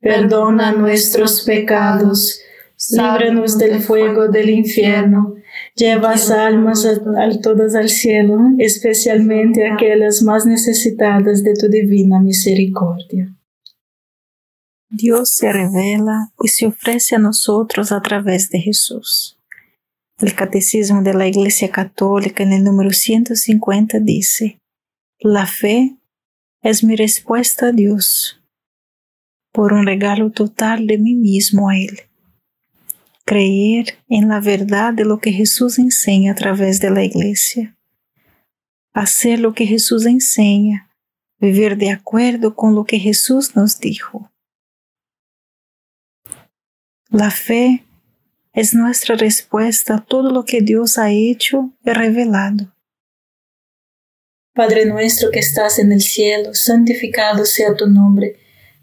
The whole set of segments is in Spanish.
perdona nuestros pecados, líbranos del fuego del infierno, lleva almas a, todas al cielo, especialmente aquellas más necesitadas de tu divina misericordia. Dios se revela y se ofrece a nosotros a través de Jesús. El Catecismo de la Iglesia Católica en el número 150 dice, La fe es mi respuesta a Dios por un regalo total de mí mismo a Él. Creer en la verdad de lo que Jesús enseña a través de la iglesia. Hacer lo que Jesús enseña. Vivir de acuerdo con lo que Jesús nos dijo. La fe es nuestra respuesta a todo lo que Dios ha hecho y revelado. Padre nuestro que estás en el cielo, santificado sea tu nombre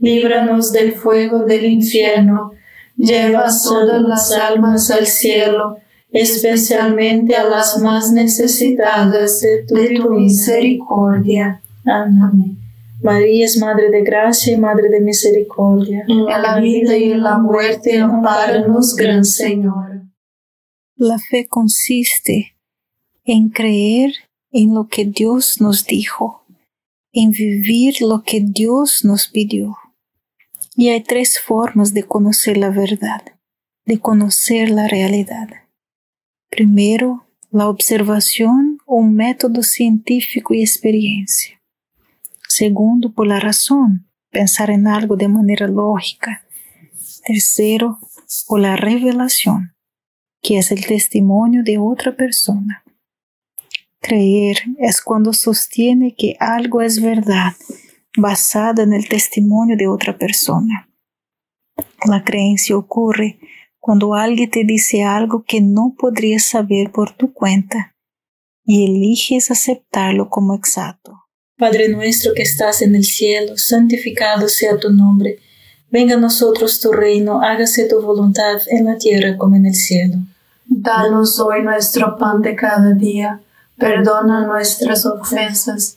líbranos del fuego del infierno, lleva todas las almas al cielo, especialmente a las más necesitadas de tu, misericordia. Amén. María es Madre de Gracia y Madre de Misericordia. En la vida y en la muerte, amparanos, Gran Señor. La fe consiste en creer en lo que Dios nos dijo, en vivir lo que Dios nos pidió. Y hay tres formas de conocer la verdad, de conocer la realidad. Primero, la observación, un método científico y experiencia. Segundo, por la razón, pensar en algo de manera lógica. Tercero, por la revelación, que es el testimonio de otra persona. Creer es cuando sostiene que algo es verdad, basada en el testimonio de otra persona. La creencia ocurre cuando alguien te dice algo que no podrías saber por tu cuenta y eliges aceptarlo como exacto. Padre nuestro que estás en el cielo, santificado sea tu nombre. Venga a nosotros tu reino, hágase tu voluntad en la tierra como en el cielo. Danos hoy nuestro pan de cada día. Perdona nuestras ofensas,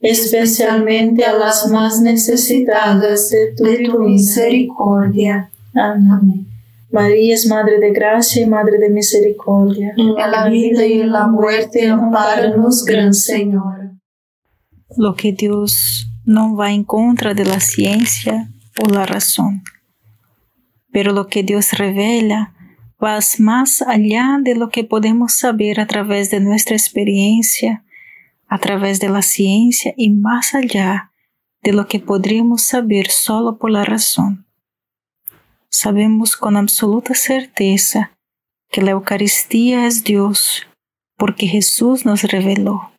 especialmente a las más necesitadas de tu, misericordia. Amén. María es Madre de Gracia y Madre de Misericordia. En la vida y en la muerte, amparanos, Gran Señor. Lo que Dios no va en contra de la ciencia o la razón, pero lo que Dios revela vas más allá de lo que podemos saber a través de nuestra experiencia, a través de la ciencia y más allá de lo que podríamos saber solo por la razón. Sabemos con absoluta certeza que la Eucaristía es Dios porque Jesús nos reveló.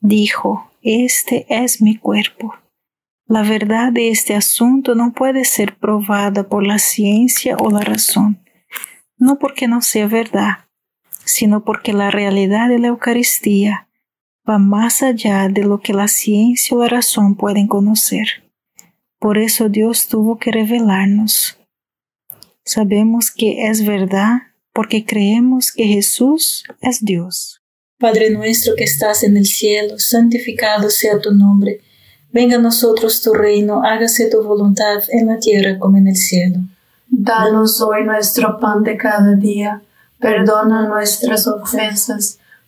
Dijo, este es mi cuerpo. La verdad de este asunto no puede ser probada por la ciencia o la razón no porque no sea verdad, sino porque la realidad de la Eucaristía va más allá de lo que la ciencia o la razón pueden conocer. Por eso Dios tuvo que revelarnos. Sabemos que es verdad porque creemos que Jesús es Dios. Padre nuestro que estás en el cielo, santificado sea tu nombre. Venga a nosotros tu reino, hágase tu voluntad en la tierra como en el cielo. Danos hoy nuestro pan de cada día. Perdona nuestras ofensas,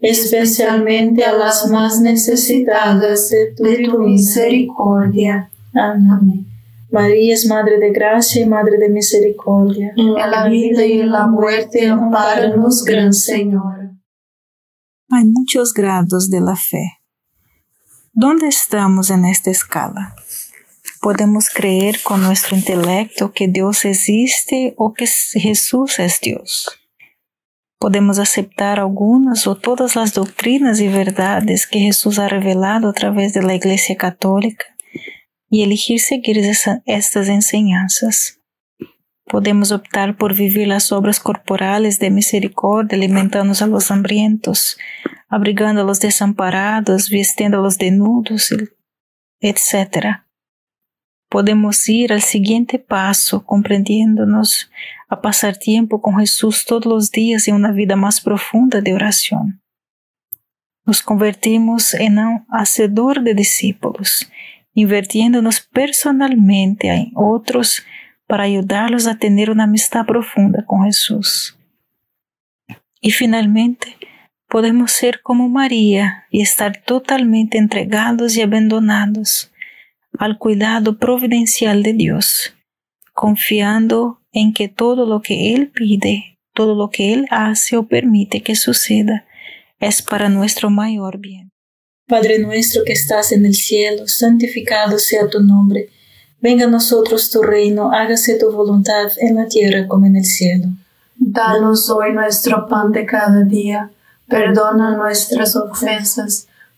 especialmente a las más necesitadas de tu, misericordia. Amén. María es Madre de Gracia y Madre de Misericordia. En la vida y en la muerte, amparanos, Gran Señor. Hay muchos grados de la fe. ¿Dónde estamos en esta escala? Podemos creer con nuestro intelecto que Dios existe o que Jesús es Dios. Podemos aceptar algunas o todas las doctrinas y verdades que Jesús ha revelado a través de la Iglesia Católica y elegir seguir esa, estas enseñanzas. Podemos optar por vivir las obras corporales de misericordia, alimentando a los hambrientos, abrigando a los desamparados, vistiendo a los desnudos, etc. Podemos ir al siguiente paso, comprendiéndonos a pasar tiempo con Jesús todos los días en una vida más profunda de oración. Nos convertimos en un hacedor de discípulos, invirtiéndonos personalmente en otros para ayudarlos a tener una amistad profunda con Jesús. Y finalmente, podemos ser como María y estar totalmente entregados y abandonados al cuidado providencial de Dios, confiando en que todo lo que Él pide, todo lo que Él hace o permite que suceda, es para nuestro mayor bien. Padre nuestro que estás en el cielo, santificado sea tu nombre. Venga a nosotros tu reino, hágase tu voluntad en la tierra como en el cielo. Danos hoy nuestro pan de cada día, perdona nuestras ofensas,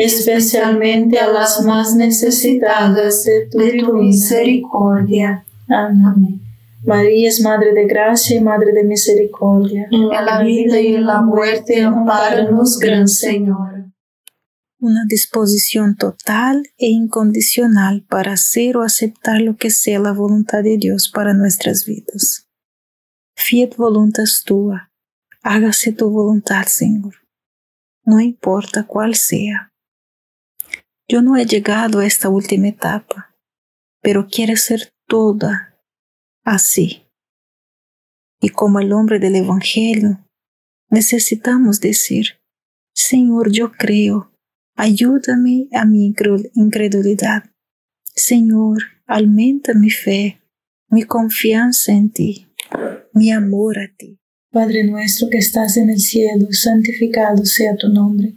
especialmente a las más necesitadas de tu, misericordia. Amén. María es Madre de Gracia y Madre de Misericordia. En la vida y en la muerte, amparanos, Gran Señor. Una disposición total e incondicional para hacer o aceptar lo que sea la voluntad de Dios para nuestras vidas. Fiat voluntas tua, hágase tu voluntad, Señor. No importa cuál sea. Yo no he llegado a esta última etapa, pero quiero ser toda así. Y como el hombre del Evangelio, necesitamos decir, Señor, yo creo, ayúdame a mi incredulidad. Señor, aumenta mi fe, mi confianza en ti, mi amor a ti. Padre nuestro que estás en el cielo, santificado sea tu nombre.